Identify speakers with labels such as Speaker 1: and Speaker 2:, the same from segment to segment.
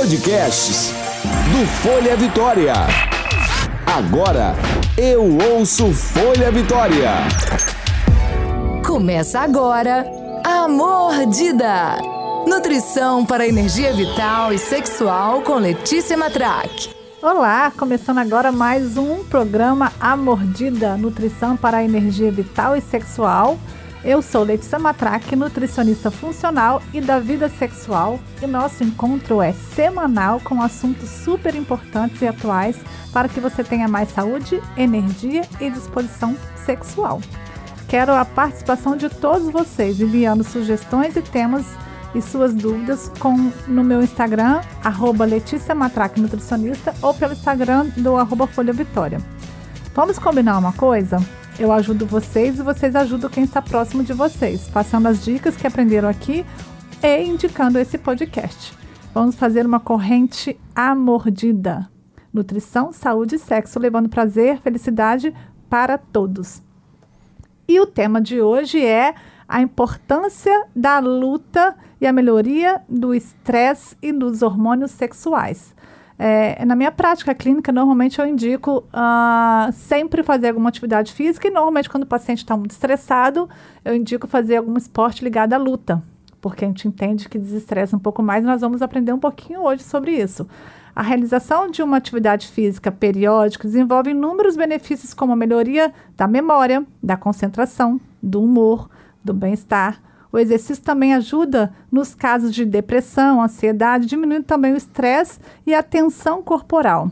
Speaker 1: Podcasts do Folha Vitória. Agora eu ouço Folha Vitória.
Speaker 2: Começa agora a Mordida. Nutrição para energia vital e sexual com Letícia Matraque.
Speaker 3: Olá, começando agora mais um programa A Mordida, nutrição para a energia vital e sexual. Eu sou Letícia Matraque, nutricionista funcional e da vida sexual, e nosso encontro é semanal com assuntos super importantes e atuais para que você tenha mais saúde, energia e disposição sexual. Quero a participação de todos vocês enviando sugestões e temas e suas dúvidas com, no meu Instagram, arroba Letícia Matraque Nutricionista, ou pelo Instagram do arroba Folha Vitória. Vamos combinar uma coisa? Eu ajudo vocês e vocês ajudam quem está próximo de vocês, passando as dicas que aprenderam aqui e indicando esse podcast. Vamos fazer uma corrente amordida. Nutrição, saúde e sexo, levando prazer, felicidade para todos. E o tema de hoje é a importância da luta e a melhoria do estresse e dos hormônios sexuais. É, na minha prática clínica, normalmente eu indico uh, sempre fazer alguma atividade física e normalmente quando o paciente está muito estressado, eu indico fazer algum esporte ligado à luta, porque a gente entende que desestressa um pouco mais. Nós vamos aprender um pouquinho hoje sobre isso. A realização de uma atividade física periódica desenvolve inúmeros benefícios como a melhoria da memória, da concentração, do humor, do bem-estar, o exercício também ajuda nos casos de depressão, ansiedade, diminuindo também o estresse e a tensão corporal.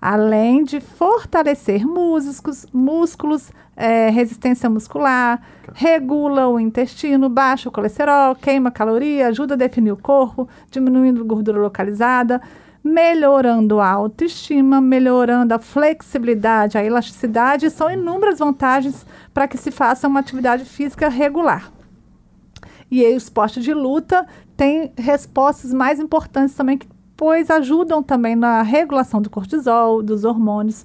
Speaker 3: Além de fortalecer músculos, músculos é, resistência muscular, regula o intestino, baixa o colesterol, queima caloria, ajuda a definir o corpo, diminuindo gordura localizada, melhorando a autoestima, melhorando a flexibilidade, a elasticidade, são inúmeras vantagens para que se faça uma atividade física regular. E aí, o de luta tem respostas mais importantes também, pois ajudam também na regulação do cortisol, dos hormônios.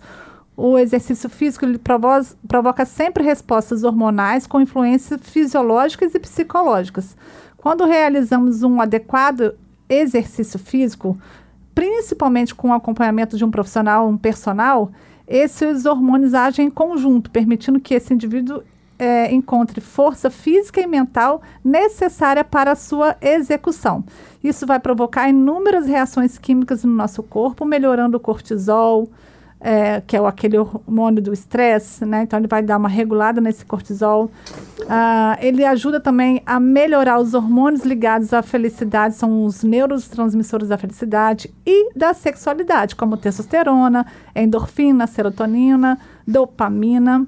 Speaker 3: O exercício físico ele provo provoca sempre respostas hormonais com influências fisiológicas e psicológicas. Quando realizamos um adequado exercício físico, principalmente com o acompanhamento de um profissional, um personal, esses hormônios agem em conjunto, permitindo que esse indivíduo é, encontre força física e mental necessária para a sua execução. Isso vai provocar inúmeras reações químicas no nosso corpo, melhorando o cortisol, é, que é aquele hormônio do estresse, né? Então ele vai dar uma regulada nesse cortisol. Ah, ele ajuda também a melhorar os hormônios ligados à felicidade, são os neurotransmissores da felicidade e da sexualidade, como testosterona, endorfina, serotonina, dopamina.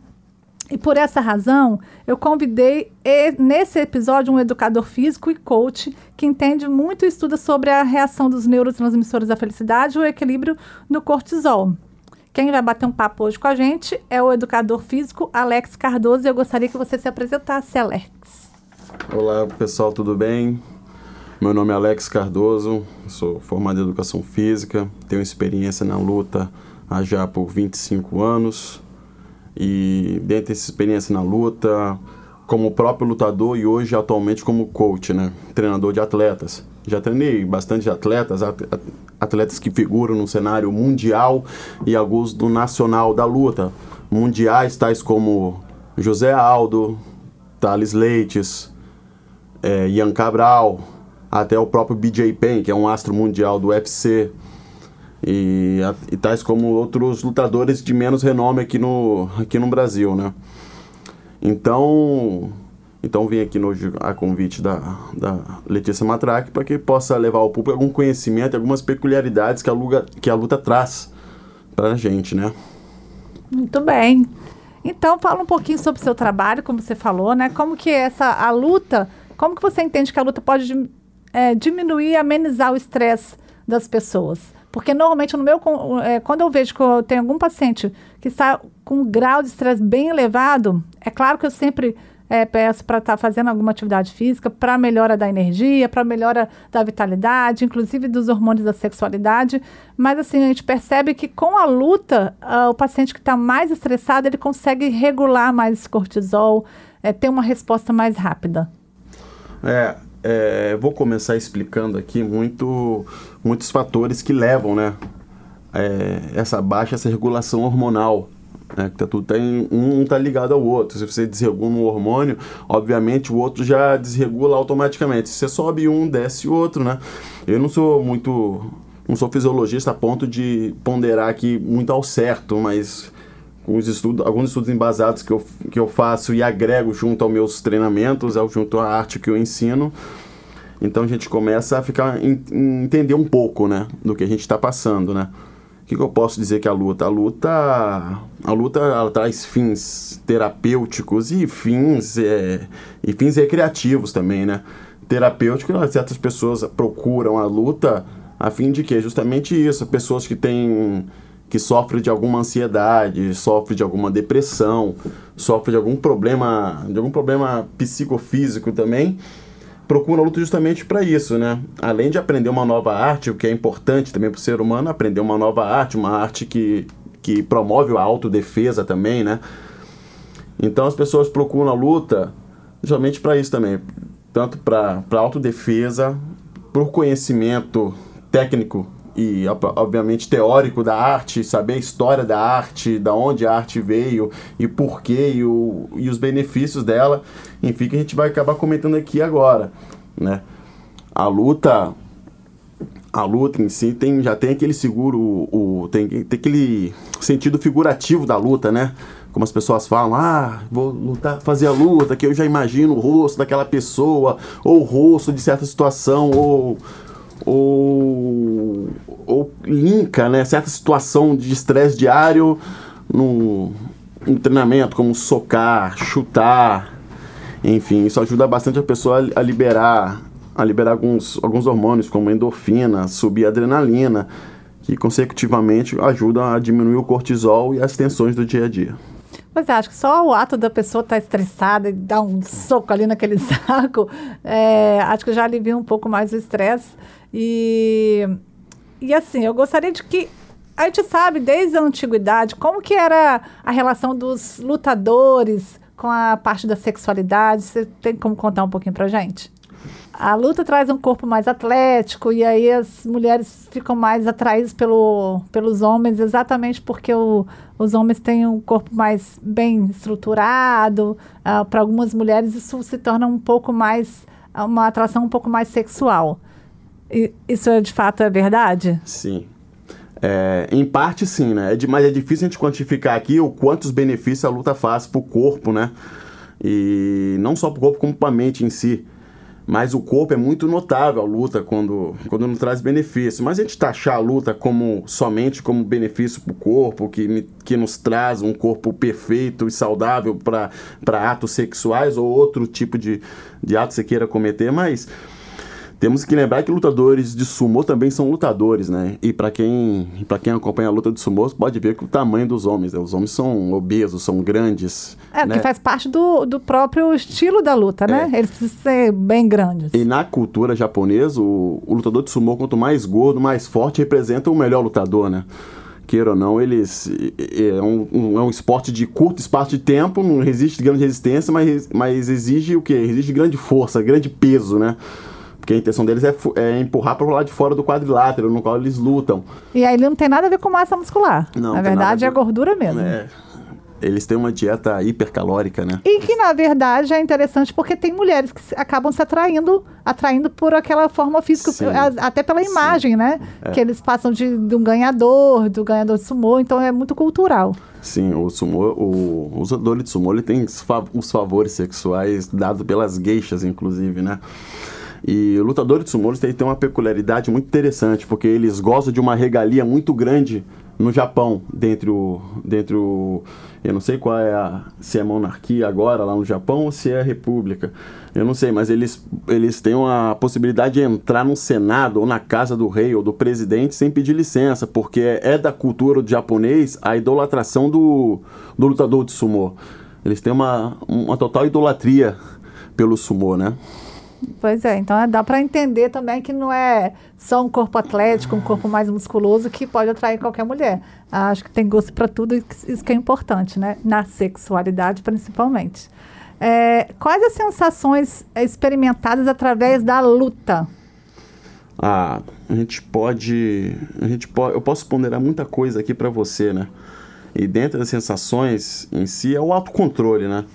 Speaker 3: E por essa razão, eu convidei nesse episódio um educador físico e coach que entende muito e estuda sobre a reação dos neurotransmissores da felicidade e o equilíbrio no cortisol. Quem vai bater um papo hoje com a gente é o educador físico Alex Cardoso e eu gostaria que você se apresentasse, Alex.
Speaker 4: Olá, pessoal, tudo bem? Meu nome é Alex Cardoso, sou formado em Educação Física, tenho experiência na luta há já por 25 anos, e dentro dessa experiência na luta, como próprio lutador e hoje atualmente como coach, né? Treinador de atletas. Já treinei bastante atletas, atletas que figuram no cenário mundial e alguns do nacional da luta. Mundiais tais como José Aldo, Thales Leites, é, Ian Cabral, até o próprio BJ Penn, que é um astro mundial do UFC e, e tais como outros lutadores de menos renome aqui no, aqui no Brasil, né? Então, então vim aqui hoje a convite da, da Letícia Matraque para que possa levar ao público algum conhecimento, algumas peculiaridades que a luta, que a luta traz para a gente, né?
Speaker 3: Muito bem. Então fala um pouquinho sobre o seu trabalho, como você falou, né? Como que essa a luta, como que você entende que a luta pode é, diminuir, amenizar o estresse das pessoas? Porque normalmente no meu, é, quando eu vejo que eu tenho algum paciente que está com um grau de estresse bem elevado, é claro que eu sempre é, peço para estar tá fazendo alguma atividade física para melhora da energia, para melhora da vitalidade, inclusive dos hormônios da sexualidade. Mas assim, a gente percebe que com a luta, uh, o paciente que está mais estressado, ele consegue regular mais esse cortisol, é, ter uma resposta mais rápida.
Speaker 4: É, é, vou começar explicando aqui muito, muitos fatores que levam, né, é, essa baixa, essa regulação hormonal. Né, que tá, tudo tem, um está ligado ao outro. Se você desregula um hormônio, obviamente o outro já desregula automaticamente. Se você sobe um, desce o outro, né? Eu não sou muito, não sou fisiologista a ponto de ponderar aqui muito ao certo, mas os estudos, alguns estudos embasados que eu, que eu faço e agrego junto aos meus treinamentos, junto à arte que eu ensino, então a gente começa a ficar entender um pouco, né, do que a gente está passando, né? que, que eu posso dizer que a luta? A luta, a luta ela traz fins terapêuticos e fins, é, e fins recreativos também, né? Terapêutico, certas pessoas procuram a luta a fim de que justamente isso, pessoas que têm que sofrem de alguma ansiedade, sofrem de alguma depressão, sofrem de algum problema, de algum problema psicofísico também, procura a luta justamente para isso, né? Além de aprender uma nova arte, o que é importante também para o ser humano, aprender uma nova arte, uma arte que, que promove a autodefesa também, né? Então as pessoas procuram a luta justamente para isso também, tanto para autodefesa, por conhecimento técnico e obviamente teórico da arte, saber a história da arte, da onde a arte veio e porquê e, o, e os benefícios dela, enfim, que a gente vai acabar comentando aqui agora, né? A luta a luta em si tem, já tem aquele seguro, o, tem, tem aquele sentido figurativo da luta, né? Como as pessoas falam, ah, vou lutar, fazer a luta, que eu já imagino o rosto daquela pessoa, ou o rosto de certa situação, ou ou, ou linka né, certa situação de estresse diário no, no treinamento, como socar, chutar, enfim, isso ajuda bastante a pessoa a liberar, a liberar alguns, alguns hormônios como endorfina, subir adrenalina, que consecutivamente ajudam a diminuir o cortisol e as tensões do dia a dia.
Speaker 3: Mas acho que só o ato da pessoa estar tá estressada e dar um soco ali naquele saco, é, acho que já alivia um pouco mais o estresse. E, e assim, eu gostaria de que a gente sabe desde a antiguidade como que era a relação dos lutadores com a parte da sexualidade. Você tem como contar um pouquinho pra gente? A luta traz um corpo mais atlético e aí as mulheres ficam mais atraídas pelo, pelos homens exatamente porque o, os homens têm um corpo mais bem estruturado. Uh, Para algumas mulheres isso se torna um pouco mais uma atração um pouco mais sexual. Isso é, de fato é verdade?
Speaker 4: Sim. É, em parte sim, né? É mas é difícil a gente quantificar aqui o quantos benefícios a luta faz para o corpo, né? E não só para o corpo, como para a mente em si. Mas o corpo é muito notável a luta quando, quando não traz benefício. Mas a gente taxar a luta como somente como benefício para o corpo, que, que nos traz um corpo perfeito e saudável para atos sexuais ou outro tipo de, de ato que você queira cometer, mas temos que lembrar que lutadores de sumô também são lutadores, né? E para quem, para quem acompanha a luta de sumô, pode ver que o tamanho dos homens, né? Os homens são obesos, são grandes.
Speaker 3: É, né? que faz parte do, do próprio estilo da luta, né? É. Eles precisam ser bem grandes.
Speaker 4: E na cultura japonesa, o, o lutador de sumô, quanto mais gordo, mais forte, representa o melhor lutador, né? queira ou não, eles é um, um, é um esporte de curto espaço de tempo, não resiste grande resistência, mas, mas exige o quê? Exige grande força, grande peso, né? Porque a intenção deles é, é empurrar para o lado de fora do quadrilátero, no qual eles lutam.
Speaker 3: E aí ele não tem nada a ver com massa muscular. Não, na verdade, é gordura mesmo. É,
Speaker 4: eles têm uma dieta hipercalórica, né?
Speaker 3: E que, na verdade, é interessante porque tem mulheres que acabam se atraindo, atraindo por aquela forma física, Sim. até pela imagem, Sim. né? É. Que eles passam de, de, um ganhador, do ganhador de sumô, então é muito cultural.
Speaker 4: Sim, o sumô, o, o usador de sumô, ele tem os favores sexuais dados pelas geixas, inclusive, né? E lutadores de sumô têm uma peculiaridade muito interessante, porque eles gozam de uma regalia muito grande no Japão, dentre o, dentre o eu não sei qual é a, se é monarquia agora lá no Japão ou se é república, eu não sei, mas eles, eles têm a possibilidade de entrar no senado ou na casa do rei ou do presidente sem pedir licença, porque é da cultura do japonês a idolatração do, do lutador de sumô. Eles têm uma, uma total idolatria pelo sumô, né?
Speaker 3: Pois é, então é, dá para entender também que não é só um corpo atlético, um corpo mais musculoso que pode atrair qualquer mulher. Acho que tem gosto para tudo, isso que é importante, né? Na sexualidade, principalmente. É, quais as sensações experimentadas através da luta?
Speaker 4: Ah, a gente pode, a gente pode, eu posso ponderar muita coisa aqui para você, né? E dentro das sensações em si é o autocontrole, né?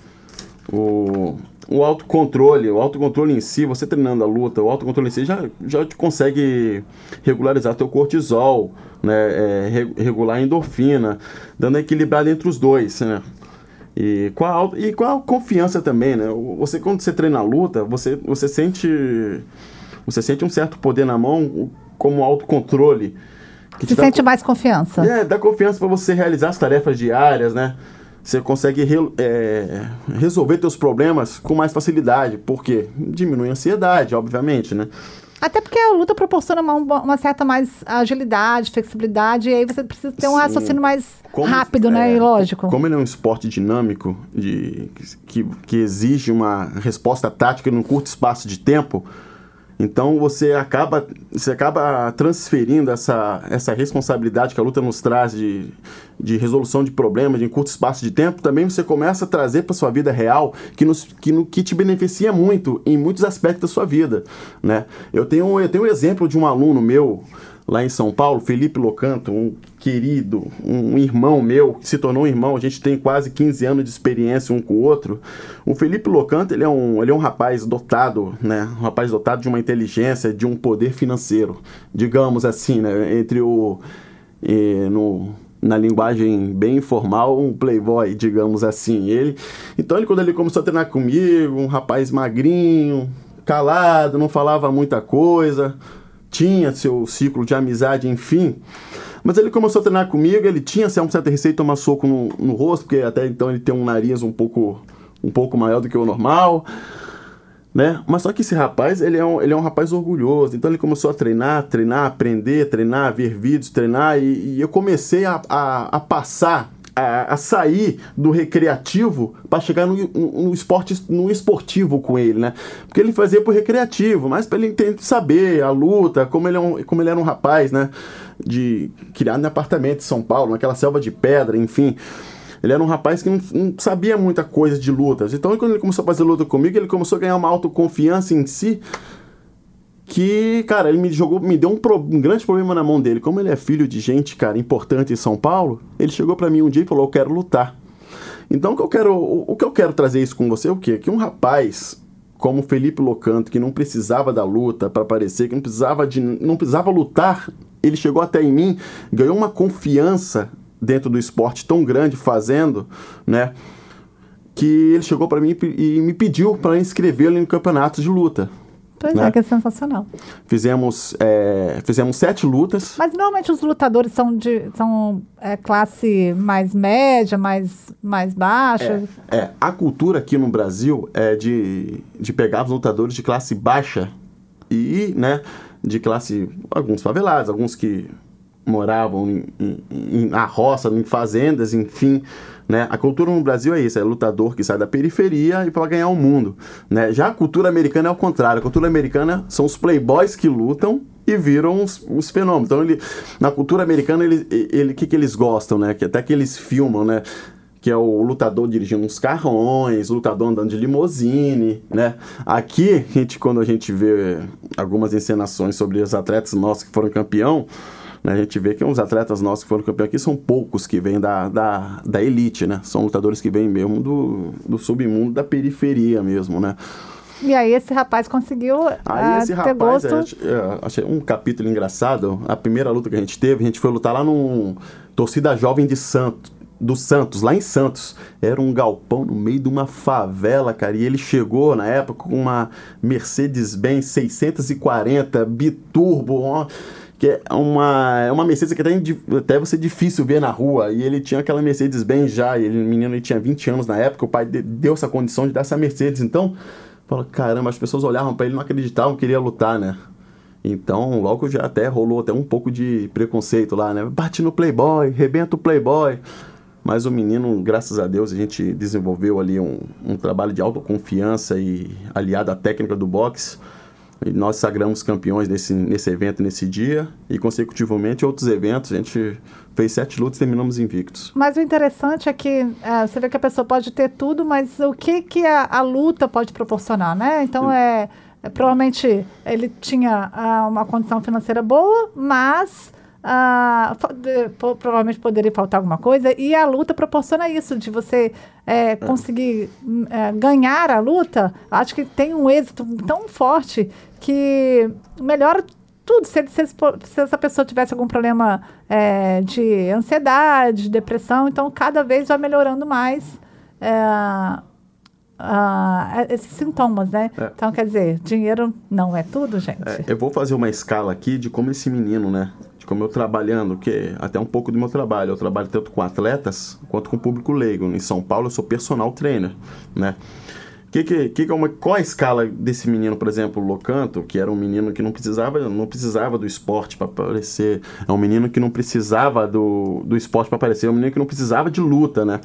Speaker 4: O, o autocontrole, o autocontrole em si, você treinando a luta, o autocontrole em si já, já te consegue regularizar teu cortisol, né? É, regular a endorfina, dando equilibrado entre os dois, né? E com, a, e com a confiança também, né? Você, quando você treina a luta, você, você sente você sente um certo poder na mão como autocontrole.
Speaker 3: Que Se sente mais confiança.
Speaker 4: É, dá confiança para você realizar as tarefas diárias, né? Você consegue re, é, resolver seus problemas com mais facilidade. Por quê? Diminui a ansiedade, obviamente, né?
Speaker 3: Até porque a luta proporciona uma, uma, certa mais agilidade, flexibilidade, e aí você precisa ter um Sim. raciocínio mais como, rápido, né? é, né? E lógico.
Speaker 4: Como ele é um esporte dinâmico, de, que, que exige uma resposta tática num curto espaço de tempo, então você acaba, você acaba transferindo essa, essa responsabilidade que a luta nos traz de, de resolução de problemas em curto espaço de tempo, também você começa a trazer para sua vida real que, nos, que, no, que te beneficia muito em muitos aspectos da sua vida. Né? Eu, tenho, eu tenho um exemplo de um aluno meu lá em São Paulo, Felipe Locanto, um querido, um irmão meu, que se tornou um irmão, a gente tem quase 15 anos de experiência um com o outro. O Felipe Locanto, ele é um, ele é um rapaz dotado, né? Um rapaz dotado de uma inteligência, de um poder financeiro, digamos assim, né? Entre o... No, na linguagem bem informal, um playboy, digamos assim. Ele, então ele quando ele começou a treinar comigo, um rapaz magrinho, calado, não falava muita coisa, tinha seu ciclo de amizade, enfim. Mas ele começou a treinar comigo, ele tinha assim, um certo receio de tomar soco no, no rosto, porque até então ele tem um nariz um pouco, um pouco maior do que o normal. Né? Mas só que esse rapaz, ele é, um, ele é um rapaz orgulhoso. Então ele começou a treinar, treinar, aprender, treinar, ver vídeos, treinar. E, e eu comecei a, a, a passar a, a, sair do recreativo para chegar no, no, esporte, no esportivo com ele, né? Porque ele fazia pro recreativo, mas para ele entender, saber a luta, como ele, é um, como ele era um rapaz, né? De criado em apartamento de São Paulo, naquela selva de pedra, enfim. Ele era um rapaz que não, não, sabia muita coisa de lutas. Então, quando ele começou a fazer luta comigo, ele começou a ganhar uma autoconfiança em si que, cara, ele me jogou, me deu um, pro, um, grande problema na mão dele. Como ele é filho de gente, cara, importante em São Paulo, ele chegou para mim um dia e falou: "Eu quero lutar". Então, o que eu quero, o, o que eu quero trazer isso com você é o quê? Que um rapaz como Felipe Locanto, que não precisava da luta para aparecer, que não precisava de não precisava lutar, ele chegou até em mim, ganhou uma confiança dentro do esporte tão grande fazendo, né? Que ele chegou para mim e me pediu para inscrevê-lo em campeonatos de luta.
Speaker 3: Pois né? é, que é sensacional.
Speaker 4: Fizemos, é, fizemos sete lutas.
Speaker 3: Mas normalmente os lutadores são de são é, classe mais média, mais, mais baixa.
Speaker 4: É, é, a cultura aqui no Brasil é de, de pegar os lutadores de classe baixa e, né, de classe, alguns favelados, alguns que moravam em, em, na roça, em fazendas, enfim. Né? A cultura no Brasil é isso, é lutador que sai da periferia e para ganhar o mundo. Né? Já a cultura americana é o contrário. A cultura americana são os playboys que lutam e viram os, os fenômenos. Então, ele, na cultura americana, ele, ele, que, que eles gostam, né? Que até que eles filmam, né? que é o lutador dirigindo uns carrões, o lutador andando de limousine, né? Aqui, gente, quando a gente vê algumas encenações sobre os atletas nossos que foram campeão, né? A gente vê que os atletas nossos que foram campeões aqui são poucos que vêm da, da, da elite, né? São lutadores que vêm mesmo do, do submundo, da periferia mesmo, né?
Speaker 3: E aí esse rapaz conseguiu
Speaker 4: aí uh, esse ter rapaz, gosto... É, é, achei um capítulo engraçado. A primeira luta que a gente teve, a gente foi lutar lá num torcida jovem de Santos, do Santos, lá em Santos. Era um galpão no meio de uma favela, cara. E ele chegou na época com uma Mercedes-Benz 640 biturbo, uma que é uma, é uma Mercedes que até, até vai ser difícil ver na rua. E ele tinha aquela Mercedes-Benz já, e ele, o menino ele tinha 20 anos na época, o pai deu essa condição de dar essa Mercedes. Então, fala, caramba, as pessoas olhavam para ele, não acreditavam que ele ia lutar, né? Então, logo já até rolou até um pouco de preconceito lá, né? Bate no Playboy, rebenta o Playboy. Mas o menino, graças a Deus, a gente desenvolveu ali um, um trabalho de autoconfiança e aliado à técnica do boxe E nós sagramos campeões nesse, nesse evento, nesse dia, e consecutivamente outros eventos, a gente fez sete lutas e terminamos invictos.
Speaker 3: Mas o interessante é que é, você vê que a pessoa pode ter tudo, mas o que, que a, a luta pode proporcionar, né? Então é, é provavelmente ele tinha ah, uma condição financeira boa, mas ah, provavelmente poderia faltar alguma coisa, e a luta proporciona isso, de você é, conseguir é, ganhar a luta, acho que tem um êxito tão forte que melhora tudo. Se, se, se, essa pessoa tivesse algum problema é, de ansiedade, de depressão, então cada vez vai melhorando mais é, esses sintomas, né? É. Então, quer dizer, dinheiro não é tudo, gente.
Speaker 4: É, eu vou fazer uma escala aqui de como esse menino, né? Como eu trabalhando, que até um pouco do meu trabalho. Eu trabalho tanto com atletas quanto com público leigo. Em São Paulo, eu sou personal trainer, né? Que, que, que, é qual a escala desse menino, por exemplo, Locanto, que era um menino que não precisava, não precisava do esporte para aparecer, é um menino que não precisava do, do esporte para aparecer, é um menino que não precisava de luta, né?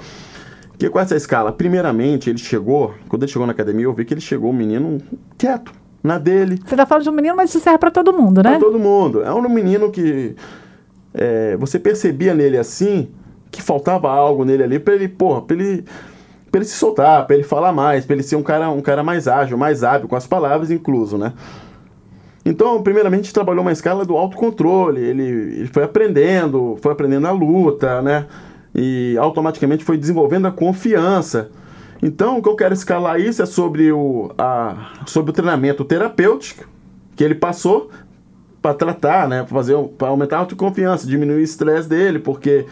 Speaker 4: Que com essa escala, primeiramente, ele chegou, quando ele chegou na academia, eu vi que ele chegou um menino quieto, na dele.
Speaker 3: Você tá falando de um menino, mas isso serve para todo mundo, né?
Speaker 4: Para todo mundo. É um menino que é, você percebia nele assim que faltava algo nele ali para ele, porra, para ele para ele se soltar, para ele falar mais, para ele ser um cara, um cara mais ágil, mais hábil com as palavras incluso, né? Então, primeiramente, a gente trabalhou uma escala do autocontrole, ele, ele foi aprendendo, foi aprendendo a luta, né? E automaticamente foi desenvolvendo a confiança. Então, o que eu quero escalar isso é sobre o, a, sobre o treinamento terapêutico que ele passou para tratar, né, para fazer, para aumentar a autoconfiança, diminuir o estresse dele, porque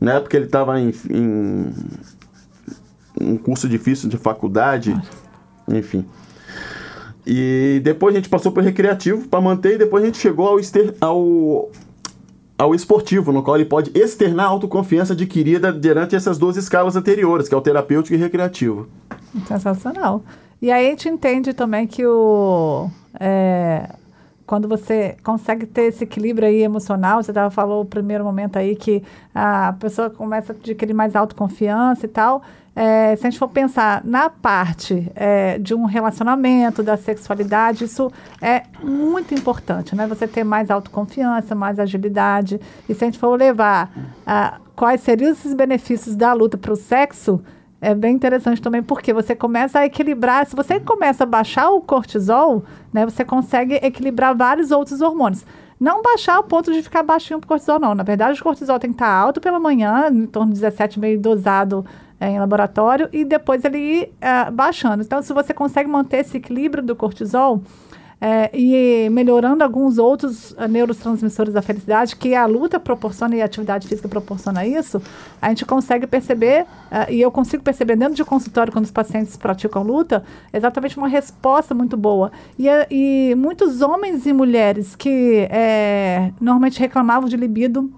Speaker 4: na época ele estava em, em um curso difícil de faculdade, enfim. E depois a gente passou para o recreativo para manter e depois a gente chegou ao, ester, ao, ao esportivo, no qual ele pode externar a autoconfiança adquirida durante essas duas escalas anteriores, que é o terapêutico e recreativo.
Speaker 3: Sensacional. E aí a gente entende também que o, é, quando você consegue ter esse equilíbrio aí emocional, você tava, falou o primeiro momento aí que a pessoa começa a adquirir mais autoconfiança e tal, é, se a gente for pensar na parte é, de um relacionamento, da sexualidade, isso é muito importante, né? Você ter mais autoconfiança, mais agilidade. E se a gente for levar a, quais seriam esses benefícios da luta para o sexo, é bem interessante também, porque você começa a equilibrar. Se você começa a baixar o cortisol, né, você consegue equilibrar vários outros hormônios. Não baixar ao ponto de ficar baixinho o cortisol, não. Na verdade, o cortisol tem que estar alto pela manhã, em torno de 17, meio dosado é, em laboratório e depois ele ir é, baixando. Então, se você consegue manter esse equilíbrio do cortisol é, e melhorando alguns outros uh, neurotransmissores da felicidade, que a luta proporciona e a atividade física proporciona isso, a gente consegue perceber, uh, e eu consigo perceber dentro de consultório, quando os pacientes praticam luta, exatamente uma resposta muito boa. E, e muitos homens e mulheres que é, normalmente reclamavam de libido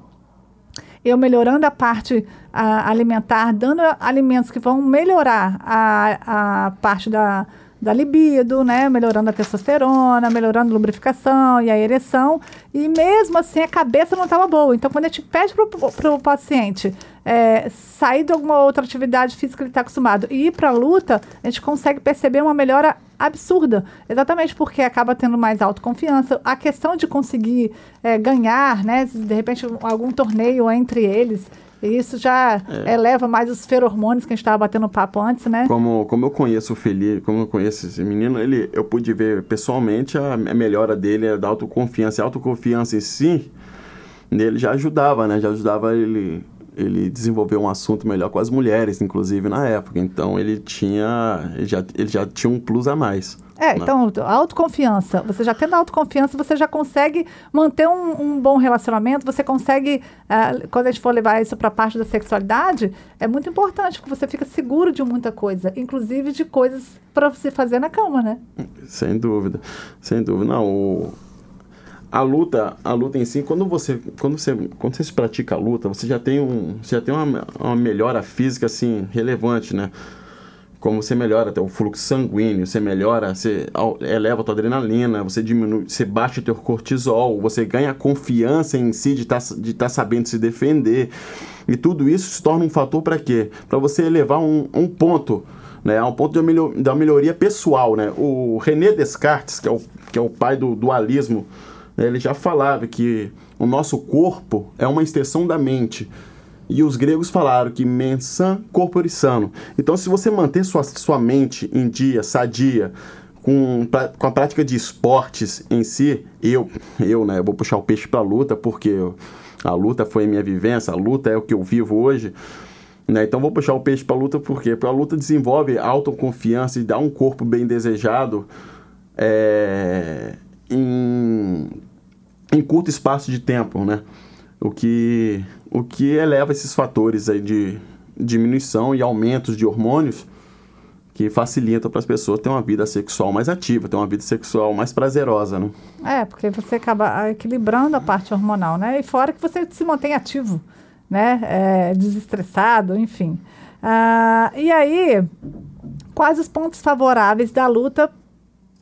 Speaker 3: eu melhorando a parte a, alimentar, dando alimentos que vão melhorar a, a parte da, da libido, né? Melhorando a testosterona, melhorando a lubrificação e a ereção. E mesmo assim a cabeça não estava boa. Então, quando a gente pede para o paciente é, sair de alguma outra atividade física que ele está acostumado e ir para a luta, a gente consegue perceber uma melhora absurda. Exatamente porque acaba tendo mais autoconfiança. A questão de conseguir é, ganhar, né? De repente, algum torneio entre eles. Isso já é. eleva mais os feromônios que a gente estava batendo papo antes, né?
Speaker 4: Como, como eu conheço o Felipe, como eu conheço esse menino, ele, eu pude ver pessoalmente a, a melhora dele, da autoconfiança. A autoconfiança em si, nele já ajudava, né? Já ajudava ele ele desenvolveu um assunto melhor com as mulheres, inclusive na época. Então ele tinha, ele já, ele já tinha um plus a mais.
Speaker 3: É, né? então, autoconfiança. Você já tendo autoconfiança, você já consegue manter um, um bom relacionamento, você consegue, uh, quando a gente for levar isso para a parte da sexualidade, é muito importante, porque você fica seguro de muita coisa, inclusive de coisas para você fazer na cama, né?
Speaker 4: Sem dúvida, sem dúvida. Não, o a luta, a luta em si, quando você, quando você, quando você pratica a luta, você já tem um, já tem uma, uma melhora física assim relevante, né? Como você melhora até o fluxo sanguíneo, você melhora, você eleva a tua adrenalina, você diminui, você baixa o teu cortisol, você ganha confiança em si de tá, estar tá sabendo se defender. E tudo isso se torna um fator para quê? Para você elevar um, um ponto né, a um ponto de melhor, da melhoria pessoal, né? O René Descartes, que é o, que é o pai do dualismo, ele já falava que o nosso corpo é uma extensão da mente. E os gregos falaram que mensan corpore sano. Então, se você manter sua, sua mente em dia, sadia, com, pra, com a prática de esportes em si, eu, eu, né, eu vou puxar o peixe para a luta, porque a luta foi minha vivência, a luta é o que eu vivo hoje. Né? Então vou puxar o peixe para a luta porque a luta desenvolve autoconfiança e dá um corpo bem desejado é, em, em curto espaço de tempo, né? O que, o que eleva esses fatores aí de diminuição e aumentos de hormônios que facilitam para as pessoas ter uma vida sexual mais ativa, ter uma vida sexual mais prazerosa, né?
Speaker 3: É, porque você acaba equilibrando a parte hormonal, né? E fora que você se mantém ativo né? É, desestressado, enfim. Ah, e aí, quais os pontos favoráveis da luta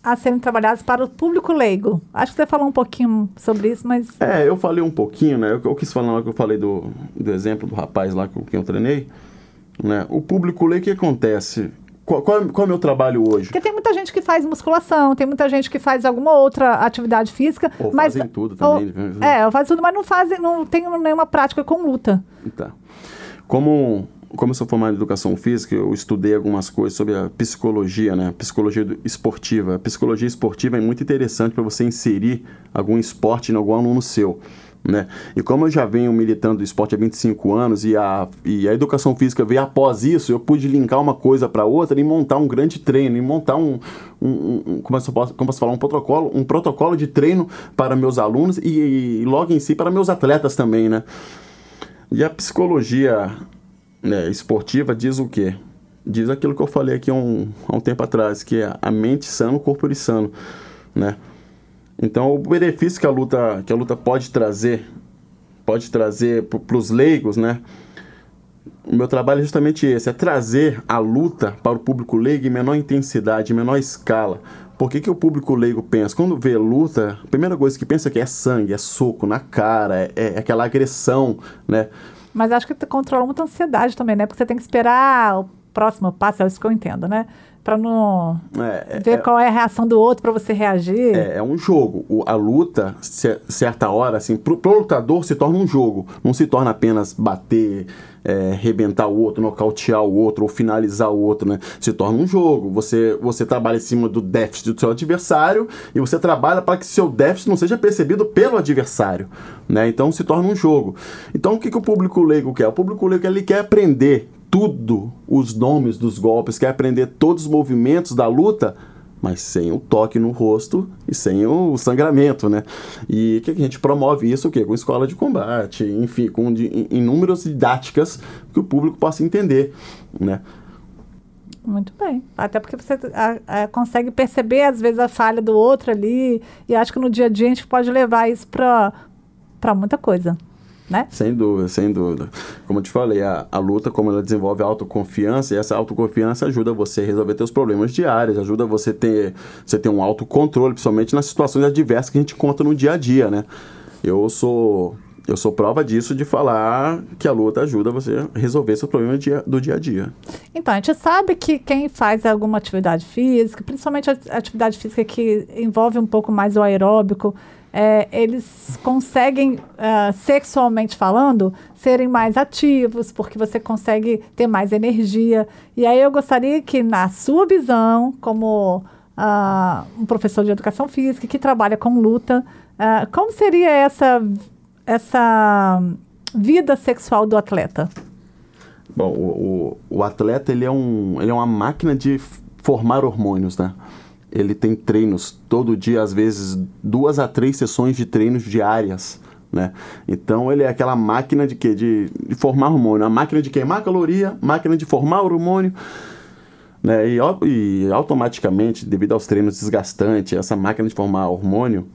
Speaker 3: a serem trabalhados para o público leigo? Acho que você falou um pouquinho sobre isso, mas...
Speaker 4: É, eu falei um pouquinho, né? Eu, eu quis falar que eu falei do, do exemplo do rapaz lá com quem eu treinei. Né? O público leigo, o que acontece? Qual, qual, qual, é o meu trabalho hoje?
Speaker 3: Porque tem muita gente que faz musculação, tem muita gente que faz alguma outra atividade física.
Speaker 4: Ou
Speaker 3: mas,
Speaker 4: fazem tudo também. Ou,
Speaker 3: né? é, fazem tudo, mas não fazem, não tem nenhuma prática com luta.
Speaker 4: Tá. Como, como eu sou formado em educação física, eu estudei algumas coisas sobre a psicologia, né? Psicologia esportiva. A psicologia esportiva é muito interessante para você inserir algum esporte em algum aluno seu. Né? E como eu já venho militando do esporte há 25 anos e a, e a educação física veio após isso, eu pude linkar uma coisa para outra e montar um grande treino, e montar um, um, um como, eu posso, como posso falar, um protocolo, um protocolo de treino para meus alunos e, e logo em si para meus atletas também, né? E a psicologia né, esportiva diz o quê? Diz aquilo que eu falei aqui há um, há um tempo atrás, que é a mente sã, o corpo sano, né? Então, o benefício que a luta, que a luta pode trazer, pode trazer para os leigos, né? O meu trabalho é justamente esse, é trazer a luta para o público leigo em menor intensidade, em menor escala. Por que, que o público leigo pensa? Quando vê luta, a primeira coisa que pensa é que é sangue, é soco na cara, é, é aquela agressão, né?
Speaker 3: Mas acho que controla muita ansiedade também, né? Porque você tem que esperar o próximo passo, é isso que eu entendo, né? para não é, é, ver é, qual é a reação do outro para você reagir.
Speaker 4: É, é, um jogo. O, a luta, certa hora, assim, pro, pro lutador se torna um jogo. Não se torna apenas bater, é, rebentar o outro, nocautear o outro ou finalizar o outro, né? Se torna um jogo. Você, você trabalha em cima do déficit do seu adversário e você trabalha para que seu déficit não seja percebido pelo adversário, né? Então se torna um jogo. Então o que, que o público leigo quer? O público leigo ele quer aprender tudo os nomes dos golpes, quer aprender todos os movimentos da luta, mas sem o toque no rosto e sem o sangramento, né? E que a gente promove isso o quê? com escola de combate, enfim, com inúmeras didáticas que o público possa entender, né?
Speaker 3: Muito bem. Até porque você a, a, consegue perceber, às vezes, a falha do outro ali. E acho que no dia a dia a gente pode levar isso para muita coisa né?
Speaker 4: Sem dúvida, sem dúvida. Como eu te falei, a, a luta, como ela desenvolve a autoconfiança, e essa autoconfiança ajuda você a resolver seus problemas diários, ajuda você a ter, você ter um autocontrole, principalmente nas situações adversas que a gente encontra no dia a dia, né? Eu sou eu sou prova disso de falar que a luta ajuda você a resolver seus problemas do dia a dia.
Speaker 3: Então, a gente sabe que quem faz alguma atividade física, principalmente a atividade física que envolve um pouco mais o aeróbico, é, eles conseguem, uh, sexualmente falando, serem mais ativos, porque você consegue ter mais energia. E aí eu gostaria que, na sua visão, como uh, um professor de educação física que trabalha com luta, uh, como seria essa, essa vida sexual do atleta?
Speaker 4: Bom, o, o, o atleta ele é, um, ele é uma máquina de formar hormônios, né? Ele tem treinos todo dia, às vezes duas a três sessões de treinos diárias. Né? Então ele é aquela máquina de quê? De, de formar hormônio, a máquina de queimar caloria, máquina de formar hormônio. Né? E, e automaticamente, devido aos treinos desgastantes, essa máquina de formar hormônio,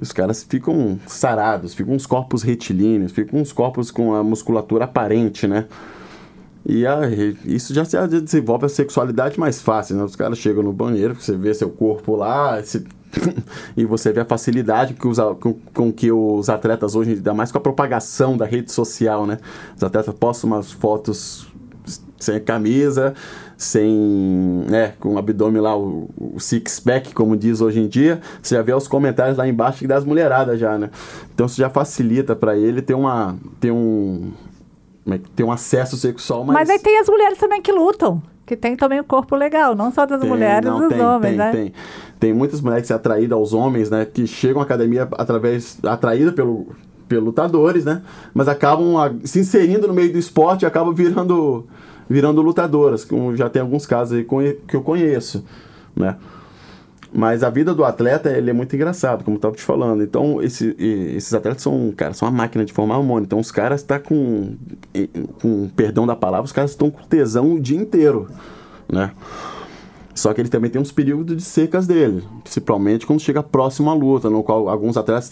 Speaker 4: os caras ficam sarados, ficam uns corpos retilíneos, ficam uns corpos com a musculatura aparente, né? E a, isso já, já desenvolve a sexualidade mais fácil, né? Os caras chegam no banheiro, você vê seu corpo lá, se, e você vê a facilidade que os, com, com, que os atletas hoje, ainda mais com a propagação da rede social, né? Os atletas postam umas fotos sem camisa, sem, né, com o abdômen lá, o, o six-pack, como diz hoje em dia, você já vê os comentários lá embaixo das mulheradas já, né? Então isso já facilita para ele ter uma, ter um, ter um acesso sexual mais...
Speaker 3: Mas aí tem as mulheres também que lutam, que tem também o corpo legal, não só das
Speaker 4: Tem,
Speaker 3: mulheres,
Speaker 4: não,
Speaker 3: dos
Speaker 4: tem,
Speaker 3: homens,
Speaker 4: tem,
Speaker 3: né?
Speaker 4: Tem, tem muitas mulheres que se atraídas aos homens, né? Que chegam à academia através atraída pelo pelos lutadores, né? Mas acabam ah, se inserindo no meio do esporte e acabam virando virando lutadoras, como já tem alguns casos aí que eu conheço, né? Mas a vida do atleta ele é muito engraçado, como eu estava te falando. Então, esse- esses atletas são, cara, são uma máquina de formar hormônio. Então, os caras estão com, e- com perdão da palavra, os caras estão com tesão o dia inteiro, né? Só que ele também tem uns períodos de secas dele, principalmente quando chega próximo à luta, no qual alguns atletas,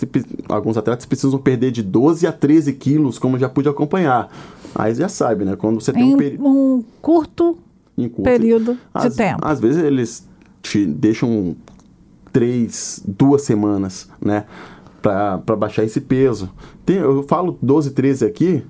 Speaker 4: alguns atletas precisam perder de 12 a 13 quilos, como já pude acompanhar. Aí já sabe, né? Quando você tem
Speaker 3: Em
Speaker 4: um período
Speaker 3: um curto período de
Speaker 4: às,
Speaker 3: tempo.
Speaker 4: Às vezes eles te deixam três, duas semanas, né? Pra baixar esse peso. Tem, eu falo 12, 13 aqui,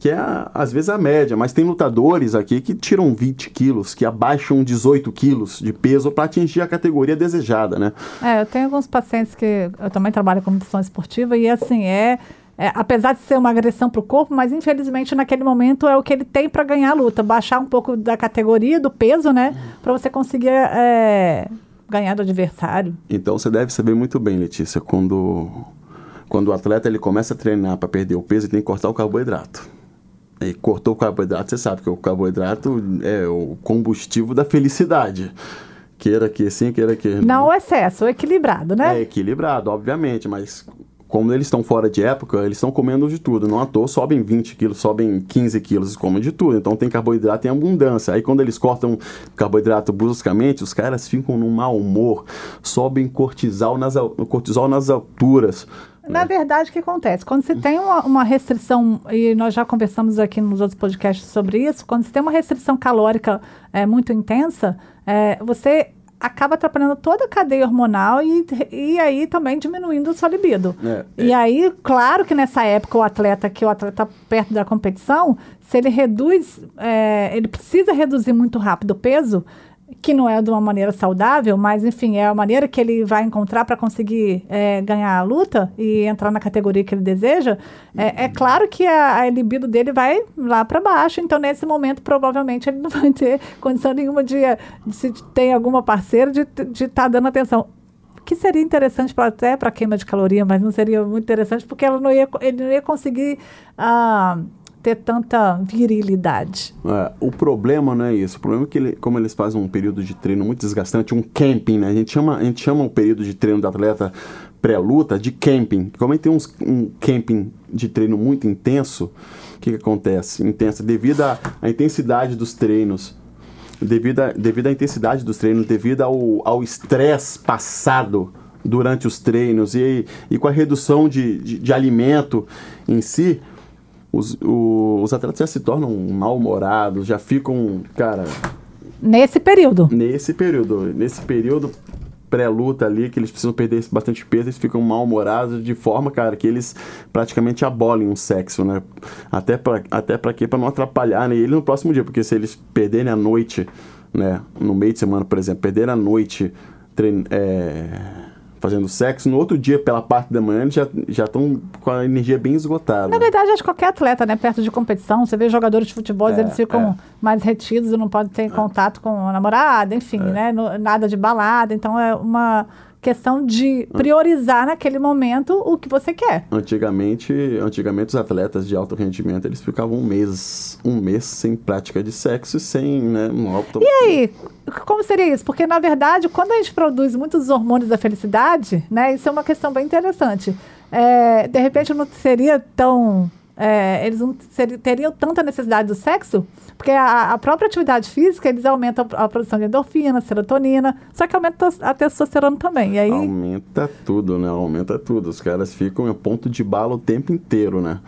Speaker 4: que é a- às vezes a média, mas tem lutadores aqui que tiram 20 quilos, que abaixam 18 quilos de peso para atingir a categoria desejada, né?
Speaker 3: É, eu tenho alguns pacientes que eu também trabalho com nutrição esportiva e assim é, é, apesar de ser uma agressão para o corpo, mas infelizmente naquele momento é o que ele tem para ganhar a luta, baixar um pouco da categoria, do peso, né, para você conseguir é, ganhar do adversário.
Speaker 4: Então você deve saber muito bem, Letícia, quando, quando o atleta ele começa a treinar para perder o peso, ele tem que cortar o carboidrato. E cortou o carboidrato, você sabe que o carboidrato é o combustível da felicidade. Queira que sim, queira que
Speaker 3: Não o excesso, o equilibrado, né?
Speaker 4: É equilibrado, obviamente, mas como eles estão fora de época, eles estão comendo de tudo. Não à toa sobem 20 quilos, sobem 15 quilos, comem de tudo. Então tem carboidrato em abundância. Aí quando eles cortam carboidrato bruscamente, os caras ficam num mau humor, sobem cortisol nas, cortisol nas alturas.
Speaker 3: Na verdade, o que acontece? Quando você tem uma, uma restrição, e nós já conversamos aqui nos outros podcasts sobre isso, quando você tem uma restrição calórica é, muito intensa, é, você acaba atrapalhando toda a cadeia hormonal e, e aí também diminuindo a sua libido.
Speaker 4: É,
Speaker 3: e aí, claro que nessa época o atleta, que o atleta tá perto da competição, se ele reduz, é, ele precisa reduzir muito rápido o peso, que não é de uma maneira saudável, mas enfim, é a maneira que ele vai encontrar para conseguir é, ganhar a luta e entrar na categoria que ele deseja, é, é claro que a, a libido dele vai lá para baixo, então nesse momento provavelmente ele não vai ter condição nenhuma de, de se tem alguma parceira de estar dando atenção. Que seria interessante pra, até para queima de caloria, mas não seria muito interessante porque ela não ia, ele não ia conseguir ah, ter tanta virilidade.
Speaker 4: É, o problema não é isso. O problema é que, ele- como eles fazem um período de treino muito desgastante, um camping, né? A gente chama, a gente chama o período de treino do atleta pré-luta de camping. Como ele tem uns, um camping de treino muito intenso, o que, que acontece? Intenso, devido à intensidade dos treinos, devido, a, devido à intensidade dos treinos, devido ao ao estresse passado durante os treinos e, e com a redução de, de, de alimento em si, os, o- os atletas já se tornam mal-humorados, já ficam, cara,
Speaker 3: Nesse período.
Speaker 4: nesse período, nesse período pré-luta ali, que eles precisam perder bastante peso, eles ficam mal-humorados de forma, cara, que eles praticamente abolem o sexo, né? Até pra, até pra quê? Pra não atrapalhar né, ele no próximo dia, porque se eles perderem a noite, né, no meio de semana, por exemplo, perderem a noite trein, é, fazendo sexo, no outro dia, pela parte da manhã, eles já já estão com a energia bem esgotada.
Speaker 3: Na verdade, acho que qualquer atleta, né, perto de competição, você vê jogadores de futebol,
Speaker 4: É,
Speaker 3: eles ficam
Speaker 4: é.
Speaker 3: mais retidos, não podem ter contato com a namorada, enfim, né, no- nada de balada. Então é uma questão de priorizar naquele momento o que você quer.
Speaker 4: Antigamente, antigamente os atletas de alto rendimento, eles ficavam um mês, um mês sem prática de sexo e sem, né, um auto...
Speaker 3: E aí, como seria isso? Porque, na verdade, quando a gente produz muitos hormônios da felicidade, né, isso é uma questão bem interessante. É, de repente, não seria tão. É, eles não teriam tanta necessidade do sexo, porque a, a própria atividade física, eles aumentam a, a produção de endorfina, serotonina, só que aumenta a testosterona também. E aí,
Speaker 4: Aumenta tudo, né? Aumenta tudo. Os caras ficam a ponto de bala o tempo inteiro, né?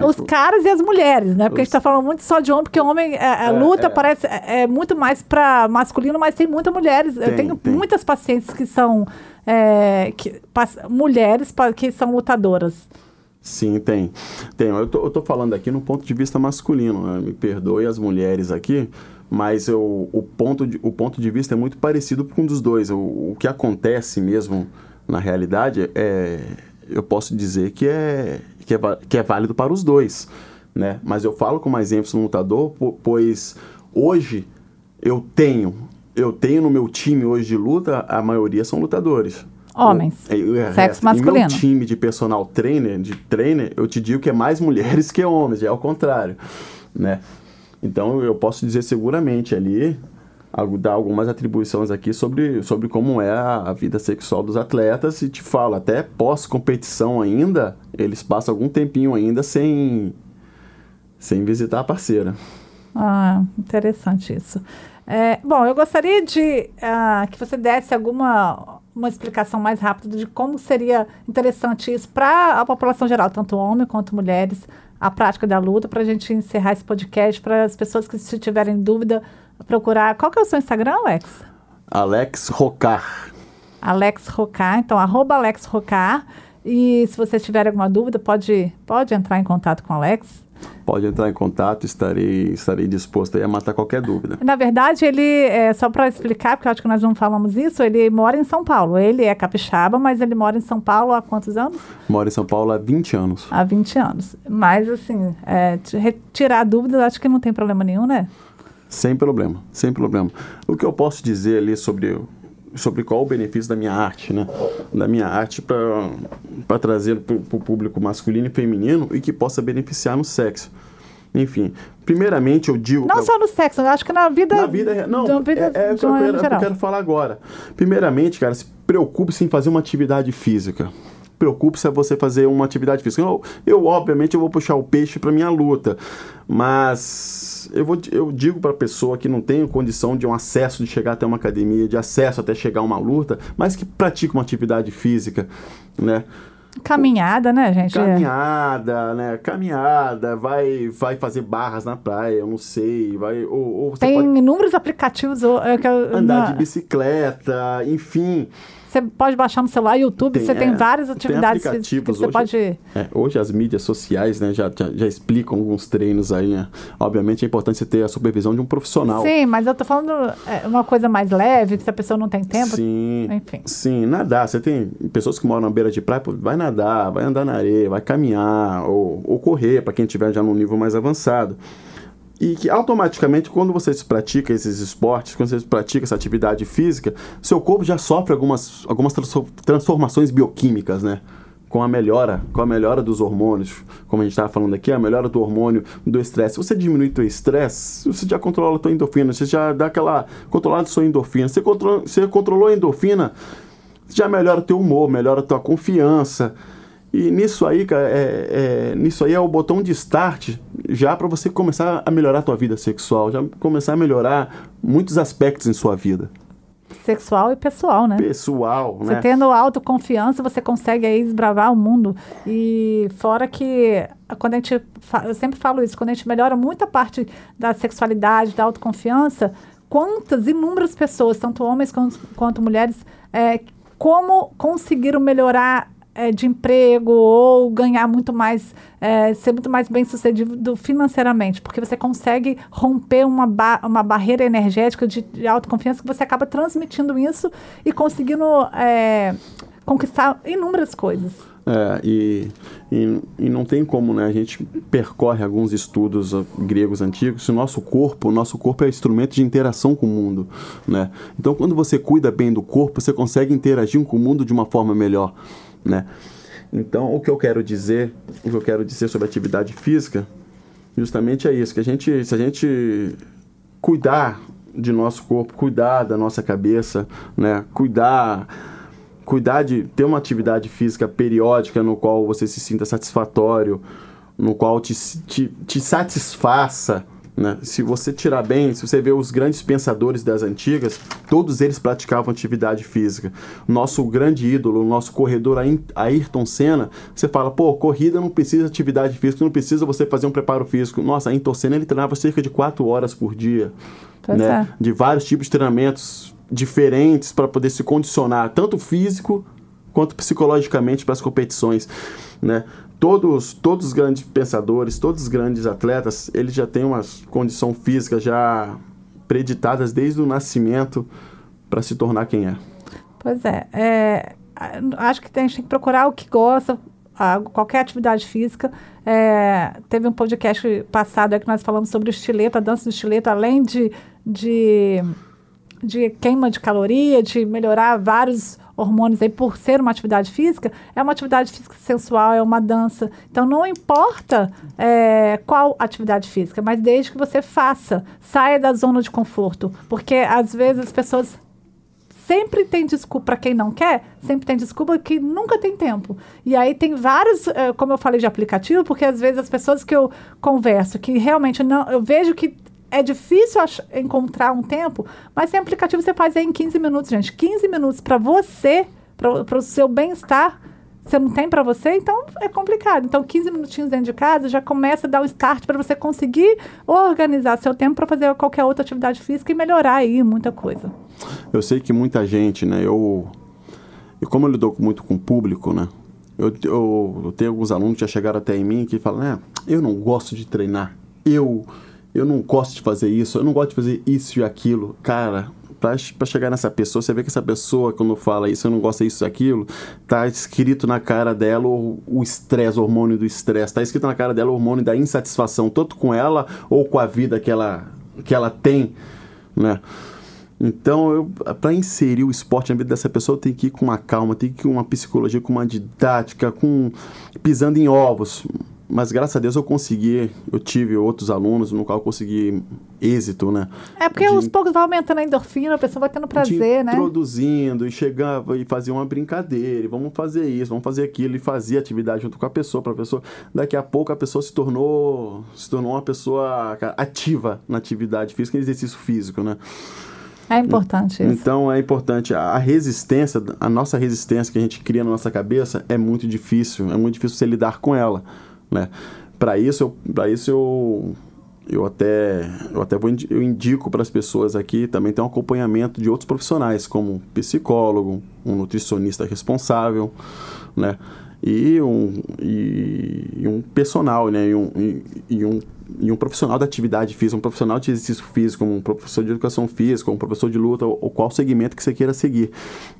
Speaker 3: Os caras e as mulheres, né? Porque a
Speaker 4: Os-
Speaker 3: gente tá falando muito só de homem, porque homem, é, a
Speaker 4: É,
Speaker 3: luta
Speaker 4: é.
Speaker 3: parece é, é muito mais para masculino, mas tem muitas mulheres. Eu
Speaker 4: Tem,
Speaker 3: tenho
Speaker 4: tem.
Speaker 3: muitas pacientes que são é, que, pas- mulheres pa- que são lutadoras.
Speaker 4: Sim, tem. tem. Eu, tô, eu tô falando aqui no ponto de vista masculino, né? me perdoe as mulheres aqui, mas eu, o, ponto de, o ponto de vista é muito parecido com um dos dois. O, o que acontece mesmo na realidade é, eu posso dizer que é, que é, que é válido para os dois, né? Mas eu falo com mais ênfase no lutador, pois hoje eu tenho, eu tenho no meu time hoje de luta, a maioria são lutadores.
Speaker 3: Homens.
Speaker 4: O, é,
Speaker 3: sexo masculino.
Speaker 4: Em meu time de personal trainer, de trainer, eu te digo que é mais mulheres que homens, é ao contrário, né? Então eu posso dizer seguramente ali dar algumas atribuições aqui sobre, sobre como é a, vida sexual dos atletas e te falo, até pós-competição ainda, eles passam algum tempinho ainda sem, sem visitar a parceira.
Speaker 3: Ah, interessante isso. É, bom, eu gostaria de uh, que você desse alguma uma explicação mais rápida de como seria interessante isso para a população geral, tanto homens quanto mulheres, a prática da luta, para a gente encerrar esse podcast, para as pessoas que se tiverem dúvida procurar. Qual que é o seu Instagram, Alex?
Speaker 4: Alex Rocar.
Speaker 3: Alex Rocar, então arroba Alex Rocar. E se você tiver alguma dúvida, pode, pode entrar em contato com o Alex.
Speaker 4: Pode entrar em contato, estarei, estarei disposto a matar qualquer dúvida.
Speaker 3: Na verdade, ele, é, só para explicar, porque eu acho que nós não falamos isso, ele mora em São Paulo. Ele é capixaba, mas ele mora em São Paulo há quantos anos?
Speaker 4: Mora em São Paulo há 20 anos.
Speaker 3: Há 20 anos. Mas, assim, é, retirar dúvidas, acho que não tem problema nenhum, né?
Speaker 4: Sem problema, sem problema. O que eu posso dizer ali sobre, sobre qual o benefício da minha arte, né? Da minha arte para trazer para o público masculino e feminino e que possa beneficiar no sexo. Enfim, primeiramente eu digo.
Speaker 3: Não pra... só no sexo, eu acho que na vida.
Speaker 4: Na vida. Não, na vida é, é, de eu, quero, eu quero falar agora. Primeiramente, cara, se preocupe-se em fazer uma atividade física preocupe-se a você fazer uma atividade física. Eu, eu obviamente, eu vou puxar o peixe para minha luta, mas eu, vou, eu digo para a pessoa que não tem condição de um acesso de chegar até uma academia, de acesso até chegar a uma luta, mas que pratica uma atividade física, né?
Speaker 3: Caminhada, né, gente?
Speaker 4: Caminhada, né? Caminhada, vai, vai fazer barras na praia, eu não sei, vai... Ou, ou
Speaker 3: Tem pode... inúmeros aplicativos... Eu,
Speaker 4: eu, andar de bicicleta, enfim...
Speaker 3: Você pode baixar no celular, YouTube, tem, você tem é, várias atividades tem que você
Speaker 4: hoje,
Speaker 3: pode.
Speaker 4: É, hoje as mídias sociais né, já, já, já, explicam alguns treinos aí. Né? Obviamente é importante você ter a supervisão de um profissional.
Speaker 3: Sim, mas eu tô falando é, uma coisa mais leve, que se a pessoa não tem tempo.
Speaker 4: Sim. Enfim. Sim, nadar. Você tem pessoas que moram na beira de praia, pô, vai nadar, vai andar na areia, vai caminhar, ou, ou correr, para quem estiver já num nível mais avançado e que automaticamente quando você pratica esses esportes, quando você pratica essa atividade física, seu corpo já sofre algumas, algumas transformações bioquímicas, né? Com a melhora, com a melhora dos hormônios, como a gente estava falando aqui, a melhora do hormônio do estresse. Se você diminui o estresse, você já controla a tua endorfina, você já dá aquela controlada sua endorfina. Você, control, você controlou a endorfina, já melhora o teu humor, melhora a tua confiança. E nisso aí, cara, é, é, nisso aí é o botão de start já para você começar a melhorar a tua vida sexual, já começar a melhorar muitos aspectos em sua vida.
Speaker 3: Sexual e pessoal, né?
Speaker 4: Pessoal,
Speaker 3: você né? tendo autoconfiança, você consegue aí desbravar o mundo. E fora que, quando a gente, eu sempre falo isso, quando a gente melhora muita parte da sexualidade, da autoconfiança, quantas inúmeras pessoas, tanto homens quanto, quanto mulheres, é, como conseguiram melhorar é, de emprego ou ganhar muito mais, é, ser muito mais bem sucedido financeiramente, porque você consegue romper uma, ba uma barreira energética de, de, autoconfiança que você acaba transmitindo isso e conseguindo é, conquistar inúmeras coisas.
Speaker 4: É, e, e, e, não tem como, né? A gente percorre alguns estudos gregos antigos. O nosso corpo, o nosso corpo é instrumento de interação com o mundo, né? Então, quando você cuida bem do corpo, você consegue interagir com o mundo de uma forma melhor né? Então, o que eu quero dizer, o que eu quero dizer sobre atividade física, justamente é isso, que a gente, se a gente cuidar de nosso corpo, cuidar da nossa cabeça, né? Cuidar cuidar de ter uma atividade física periódica no qual você se sinta satisfatório, no qual te, te, te satisfaça, né? Se você tirar bem, se você ver os grandes pensadores das antigas, todos eles praticavam atividade física. Nosso grande ídolo, nosso corredor Ayrton Senna, você fala, pô, corrida não precisa de atividade física, não precisa você fazer um preparo físico. Nossa, Ayrton Senna ele treinava cerca de 4 horas por dia, né? É. de vários tipos de treinamentos diferentes para poder se condicionar, tanto físico quanto psicologicamente para as competições. Né? Todos, todos os grandes pensadores, todos os grandes atletas, eles já têm uma condição física já preditadas desde o nascimento para se tornar quem é.
Speaker 3: Pois é, é acho que a gente tem que procurar o que gosta, a, qualquer atividade física. É, teve um podcast passado que nós falamos sobre o a dança do estileto, além de, de, de queima de caloria, de melhorar vários hormônios aí por ser uma atividade física, é uma atividade física sensual, é uma dança. Então não importa é, qual atividade física, mas desde que você faça, saia da zona de conforto. Porque às vezes as pessoas sempre tem desculpa para quem não quer, sempre tem desculpa que nunca tem tempo. E aí tem vários, eh, como eu falei de aplicativo, porque às vezes as pessoas que eu converso, que realmente não, eu vejo que é difícil encontrar um tempo, mas tem aplicativo você faz em 15 minutos, gente. 15 minutos para você, para o seu bem-estar, você não tem para você, então é complicado. Então, 15 minutinhos dentro de casa já começa a dar o start para você conseguir organizar seu tempo para fazer qualquer outra atividade física e melhorar aí muita coisa.
Speaker 4: Eu sei que muita gente, né? Eu, eu como eu lido muito com o público, né? Eu, eu, eu, tenho alguns alunos que já chegaram até em mim que falam, né? Eu não gosto de treinar. Eu eu não gosto de fazer isso, eu não gosto de fazer isso e aquilo. Cara, para chegar nessa pessoa, você vê que essa pessoa, quando fala isso, eu não gosto disso e aquilo, tá escrito na cara dela o estresse, o hormônio do estresse, tá escrito na cara dela o hormônio da insatisfação, tanto com ela ou com a vida que ela, que ela tem, né? Então, para inserir o esporte na vida dessa pessoa, tem que ir com uma calma, tem que ir com uma psicologia, com uma didática, com pisando em ovos mas graças a Deus eu consegui, eu tive outros alunos no qual eu consegui êxito, né?
Speaker 3: É porque de, aos poucos vai aumentando a endorfina, a pessoa vai tendo prazer, né?
Speaker 4: Introduzindo e chegava e fazia uma brincadeira, e vamos fazer isso, vamos fazer aquilo, e fazia atividade junto com a pessoa, para a pessoa. Daqui a pouco a pessoa se tornou, se tornou uma pessoa ativa na atividade física e exercício físico, né?
Speaker 3: É importante isso.
Speaker 4: Então é importante. A resistência, a nossa resistência que a gente cria na nossa cabeça é muito difícil. É muito difícil você lidar com ela. Né? Para isso, eu, para isso eu, eu até, eu até vou, eu indico para as pessoas aqui também ter um acompanhamento de outros profissionais, como psicólogo, um nutricionista responsável, né? E um, e, e um personal, né? E um, e, e um e um profissional da atividade física, um profissional de exercício físico, um professor de educação física, um professor de luta, ou, ou qual segmento que você queira seguir,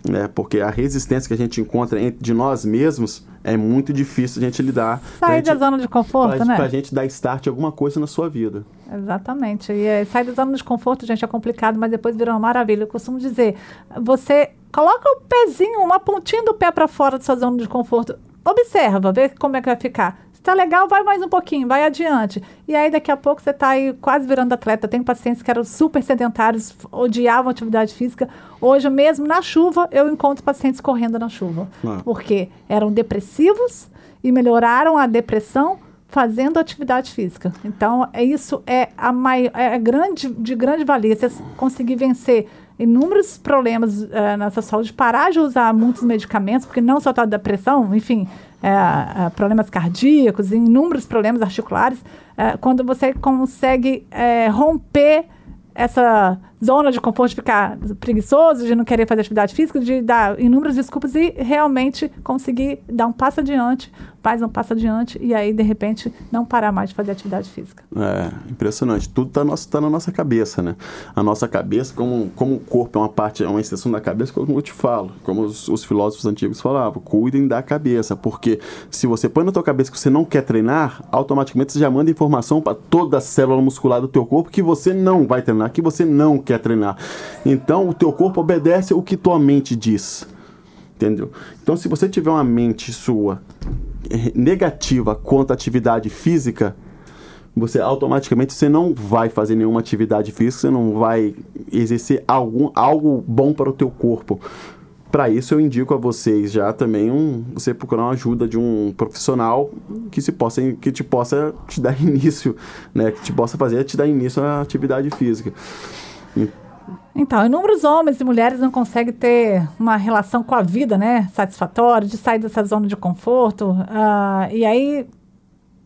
Speaker 4: né? Porque a resistência que a gente encontra entre, de nós mesmos é muito difícil a gente lidar.
Speaker 3: Sai da zona de conforto,
Speaker 4: pra,
Speaker 3: né?
Speaker 4: Pra gente dar start em alguma coisa na sua vida.
Speaker 3: Exatamente. E é, sair da zona de conforto, gente, é complicado, mas depois vira uma maravilha. Eu costumo dizer, você coloca o pezinho, uma pontinha do pé para fora da sua zona de conforto. Observa, vê como é que vai ficar tá legal, vai mais um pouquinho, vai adiante. E aí daqui a pouco você tá aí quase virando atleta. Tem pacientes que eram super sedentários, odiavam atividade física. Hoje mesmo na chuva eu encontro pacientes correndo na chuva, ah. porque eram depressivos e melhoraram a depressão fazendo atividade física. Então, é isso é a maior, é grande de grande valia. Você conseguir vencer inúmeros problemas uh, nessa saúde, parar de usar muitos medicamentos, porque não só está depressão, enfim, é, é, problemas cardíacos, inúmeros problemas articulares, é, quando você consegue é, romper essa zona de conforto de ficar preguiçoso, de não querer fazer atividade física, de dar inúmeras desculpas e realmente conseguir dar um passo adiante, faz um passo adiante e aí, de repente, não parar mais de fazer atividade física.
Speaker 4: É, impressionante. Tudo está tá na nossa cabeça, né? A nossa cabeça, como, como o corpo é uma parte, é uma extensão da cabeça, como eu te falo, como os, os filósofos antigos falavam, cuidem da cabeça, porque se você põe na tua cabeça que você não quer treinar, automaticamente você já manda informação para toda a célula muscular do teu corpo que você não vai treinar, que você não quer treinar. Então, o teu corpo obedece o que tua mente diz. Entendeu? Então, se você tiver uma mente sua negativa quanto à atividade física, você automaticamente você não vai fazer nenhuma atividade física, você não vai exercer algum, algo bom para o teu corpo. Para isso eu indico a vocês já também um, você procurar uma ajuda de um profissional que se possa que te possa te dar início, né, que te possa fazer te dar início à atividade física.
Speaker 3: Então, inúmeros homens e mulheres não conseguem ter uma relação com a vida, né, satisfatória, de sair dessa zona de conforto. Uh, e aí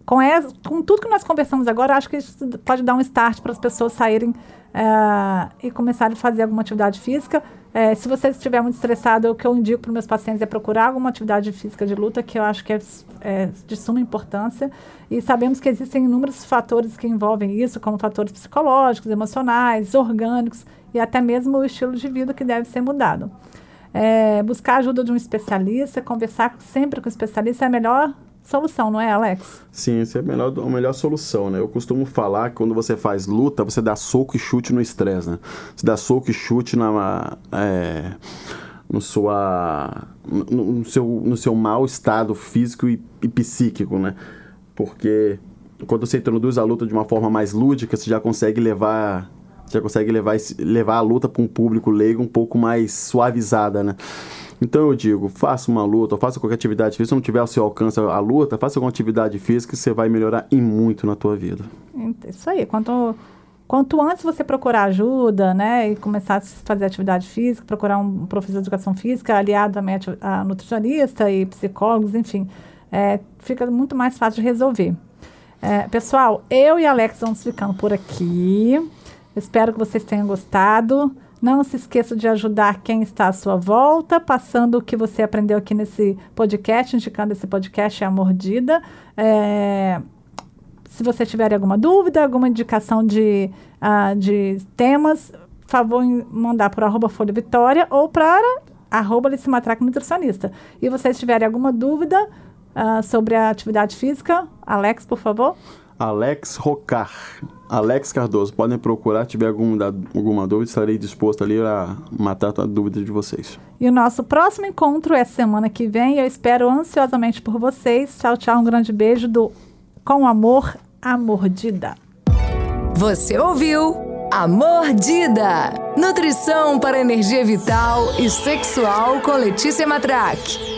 Speaker 3: com, essa, com tudo que nós conversamos agora, acho que isso pode dar um start para as pessoas saírem é, e começarem a fazer alguma atividade física. É, se você estiver muito estressado, o que eu indico para meus pacientes é procurar alguma atividade física de luta, que eu acho que é, é, de suma importância. E sabemos que existem inúmeros fatores que envolvem isso, como fatores psicológicos, emocionais, orgânicos e até mesmo o estilo de vida que deve ser mudado. É, buscar a ajuda de um especialista, conversar sempre com o especialista é a melhor solução, não é, Alex?
Speaker 4: Sim, essa é a melhor, a melhor solução, né? Eu costumo falar que quando você faz luta, você dá soco e chute no estresse, né? Você dá soco e chute na, é, no, sua, no, no seu, no seu mau estado físico e, e psíquico, né? Porque quando você introduz a luta de uma forma mais lúdica, você já consegue levar já consegue levar, levar a luta para um público leigo um pouco mais suavizada, né? Então eu digo, faça uma luta, faça qualquer atividade física, se não tiver ao seu alcance a luta, faça alguma atividade física que você vai melhorar em muito na tua vida.
Speaker 3: Isso aí, quanto, quanto antes você procurar ajuda, né, e começar a fazer atividade física, procurar um professor de educação física aliado a, a nutricionista e psicólogos, enfim, é, fica muito mais fácil de resolver. É, pessoal, eu e Alex vamos ficando por aqui. Espero que vocês tenham gostado. Não se esqueça de ajudar quem está à sua volta, passando o que você aprendeu aqui nesse podcast, indicando esse podcast é a mordida. É, se você tiver alguma dúvida, alguma indicação de, uh, de temas, favor mandar para arroba Folha Vitória ou para arroba Lissimatraque Nutricionista. E vocês tiverem alguma dúvida uh, sobre a atividade física, Alex, por favor.
Speaker 4: Alex Rocar. Alex Cardoso, podem procurar, tiver alguma, alguma dúvida, estarei disposto ali a matar a dúvida de vocês.
Speaker 3: E o nosso próximo encontro é semana que vem. Eu espero ansiosamente por vocês. Tchau, tchau. Um grande beijo do Com Amor, a Mordida.
Speaker 2: Você ouviu A Mordida. Nutrição para energia vital e sexual com Letícia Matraque.